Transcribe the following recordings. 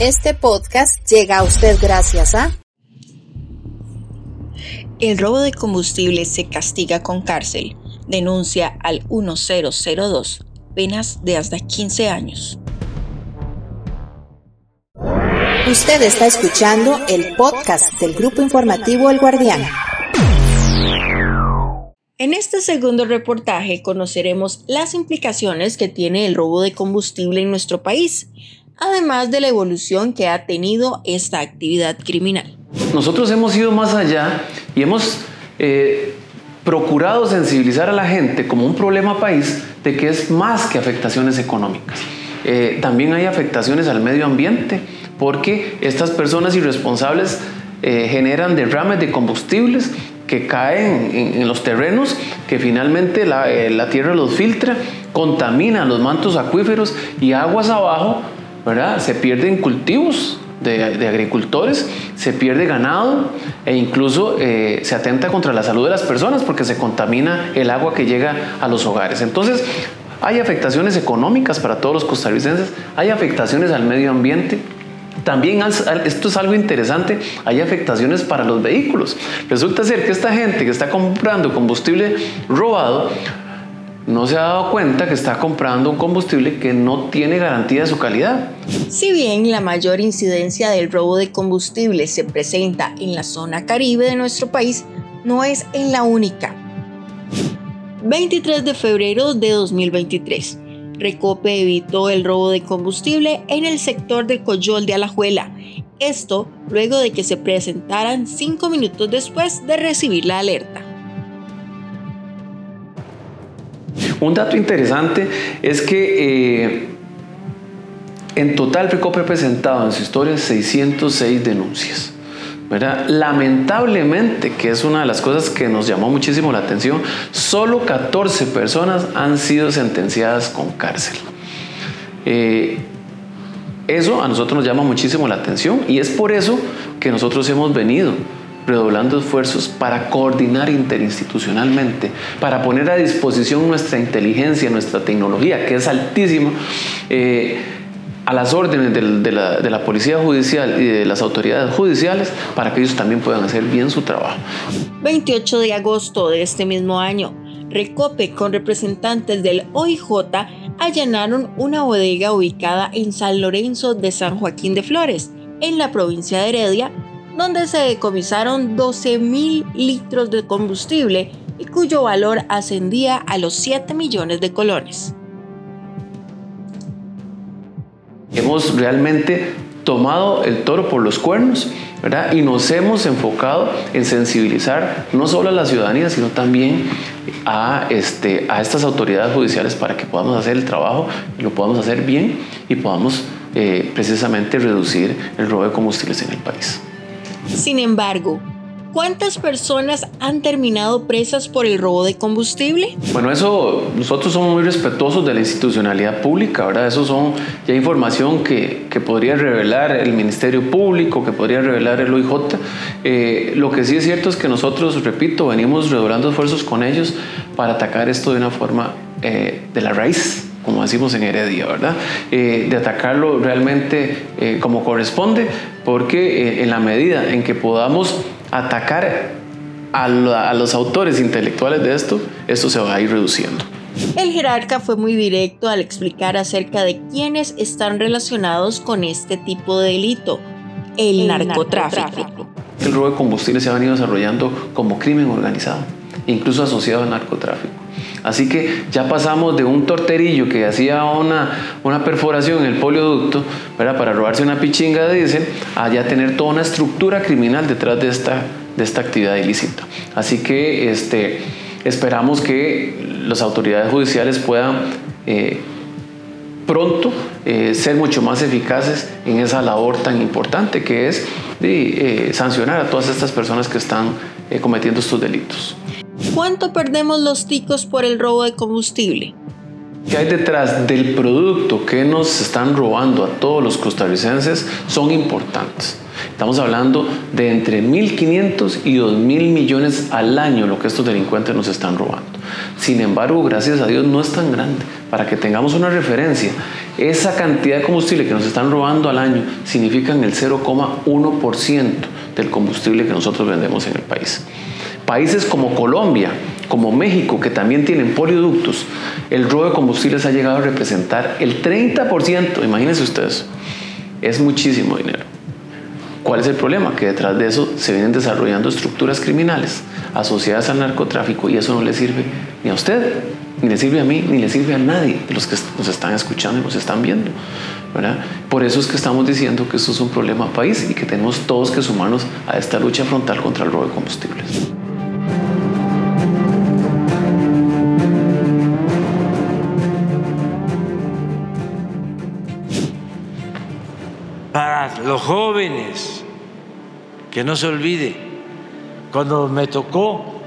Este podcast llega a usted gracias a... El robo de combustible se castiga con cárcel. Denuncia al 1002. Penas de hasta 15 años. Usted está escuchando el podcast del grupo informativo El Guardián. En este segundo reportaje conoceremos las implicaciones que tiene el robo de combustible en nuestro país, además de la evolución que ha tenido esta actividad criminal. Nosotros hemos ido más allá y hemos eh, procurado sensibilizar a la gente como un problema país de que es más que afectaciones económicas. Eh, también hay afectaciones al medio ambiente porque estas personas irresponsables eh, generan derrames de combustibles que caen en, los terrenos, que finalmente eh, la, tierra los filtra, contaminan los mantos acuíferos y aguas abajo, ¿verdad? Se pierden cultivos de, agricultores, se pierde ganado e incluso eh, se atenta contra la salud de las personas porque se contamina el agua que llega a los hogares. Entonces, hay afectaciones económicas para todos los costarricenses, hay afectaciones al medio ambiente, también esto es algo interesante, hay afectaciones para los vehículos. Resulta ser que esta gente que está comprando combustible robado no se ha dado cuenta que está comprando un combustible que no tiene garantía de su calidad. Si bien la mayor incidencia del robo de combustible se presenta en la zona caribe de nuestro país, no es en la única. 23 de febrero de 2023. Recope evitó el robo de combustible en el sector del Coyol de Alajuela. Esto luego de que se presentaran cinco minutos después de recibir la alerta. Un dato interesante es que eh, en total Recope ha presentado en su historia 606 denuncias. Lamentablemente, que es una de las cosas que nos llamó muchísimo la atención, solo 14 personas han sido sentenciadas con cárcel. Eh, eso a nosotros nos llama muchísimo la atención y es por eso que nosotros hemos venido redoblando esfuerzos para coordinar interinstitucionalmente, para poner a disposición nuestra inteligencia, nuestra tecnología, que es altísima. Eh, a las órdenes de, la, Policía Judicial y de las autoridades judiciales para que ellos también puedan hacer bien su trabajo. 28 de agosto de este mismo año, Recope con representantes del OIJ allanaron una bodega ubicada en San Lorenzo de San Joaquín de Flores, en la provincia de Heredia, donde se decomisaron 12 mil litros de combustible y cuyo valor ascendía a los 7 millones de colones. Hemos realmente tomado el toro por los cuernos, ¿verdad? Y nos hemos enfocado en sensibilizar no solo a la ciudadanía, sino también a, este, estas autoridades judiciales para que podamos hacer el trabajo, lo podamos hacer bien y podamos eh, precisamente reducir el robo de combustibles en el país. Sin embargo, ¿Cuántas personas han terminado presas por el robo de combustible? Bueno, eso nosotros somos muy respetuosos de la institucionalidad pública, ¿verdad? Eso son ya información que, que podría revelar el Ministerio Público, que podría revelar el OIJ. Eh, lo que sí es cierto es que nosotros, repito, venimos redoblando esfuerzos con ellos para atacar esto de una forma eh, de la raíz como decimos en Heredia, ¿verdad? Eh, de atacarlo realmente como corresponde, porque en la medida en que podamos atacar a, los autores intelectuales de esto, esto se va a ir reduciendo. El jerarca fue muy directo al explicar acerca de quiénes están relacionados con este tipo de delito, el, narcotráfico. El robo de combustible se ha venido desarrollando como crimen organizado, incluso asociado al narcotráfico. Así que ya pasamos de un torterillo que hacía una, una perforación en el polioducto para robarse una pichinga de diésel a ya tener toda una estructura criminal detrás de esta, de esta actividad ilícita. Así que este, esperamos que las autoridades judiciales puedan eh, pronto eh, ser mucho más eficaces en esa labor tan importante que es de, eh, sancionar a todas estas personas que están cometiendo estos delitos. ¿Cuánto perdemos los ticos por el robo de combustible? ¿Qué hay detrás del producto que nos están robando a todos los costarricenses? Son importantes. Estamos hablando de entre 1.500 y 2.000 millones al año lo que estos delincuentes nos están robando. Sin embargo, gracias a Dios no es tan grande. Para que tengamos una referencia, esa cantidad de combustible que nos están robando al año significan el 0,1% del combustible que nosotros vendemos en el país. Países como Colombia, como México, que también tienen polioductos, el robo de combustibles ha llegado a representar el 30%, imagínense ustedes, es muchísimo dinero. ¿Cuál es el problema? Que detrás de eso se vienen desarrollando estructuras criminales asociadas al narcotráfico y eso no le sirve ni a usted, ni le sirve a mí, ni le sirve a nadie de los que nos están escuchando y nos están viendo. Por eso es que estamos diciendo que esto es un problema país y que tenemos todos que sumarnos a esta lucha frontal contra el robo de combustibles. Los jóvenes, que no se olvide, cuando me tocó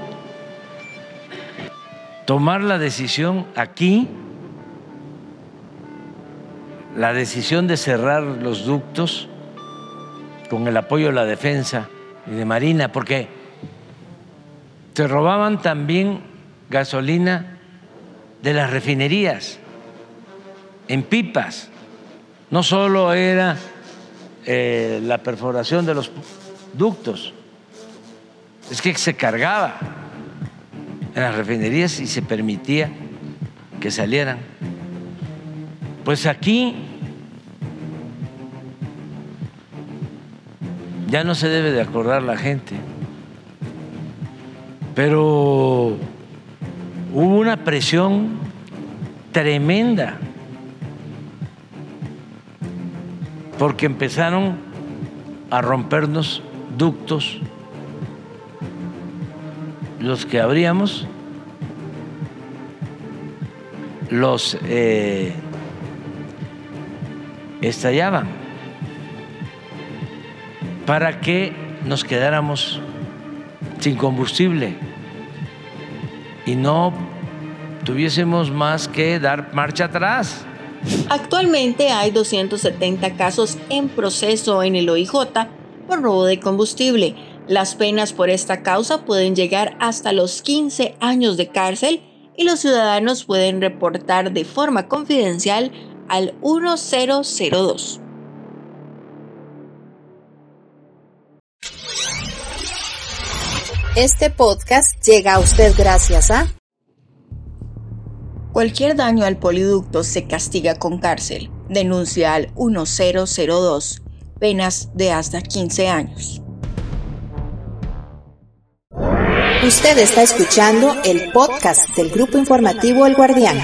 tomar la decisión aquí, la decisión de cerrar los ductos con el apoyo de la defensa y de Marina, porque se robaban también gasolina de las refinerías en pipas. No solo era eh, la perforación de los ductos. Es que se cargaba en las refinerías y se permitía que salieran. Pues aquí ya no se debe de acordar la gente, pero hubo una presión tremenda porque empezaron a rompernos ductos, los que abríamos, los eh, estallaban para que nos quedáramos sin combustible y no tuviésemos más que dar marcha atrás. Actualmente hay 270 casos en proceso en el OIJ por robo de combustible. Las penas por esta causa pueden llegar hasta los 15 años de cárcel y los ciudadanos pueden reportar de forma confidencial al 1002. Este podcast llega a usted gracias a Cualquier daño al poliducto se castiga con cárcel. Denuncia al 1002. Penas de hasta 15 años. Usted está escuchando el podcast del grupo informativo El Guardián.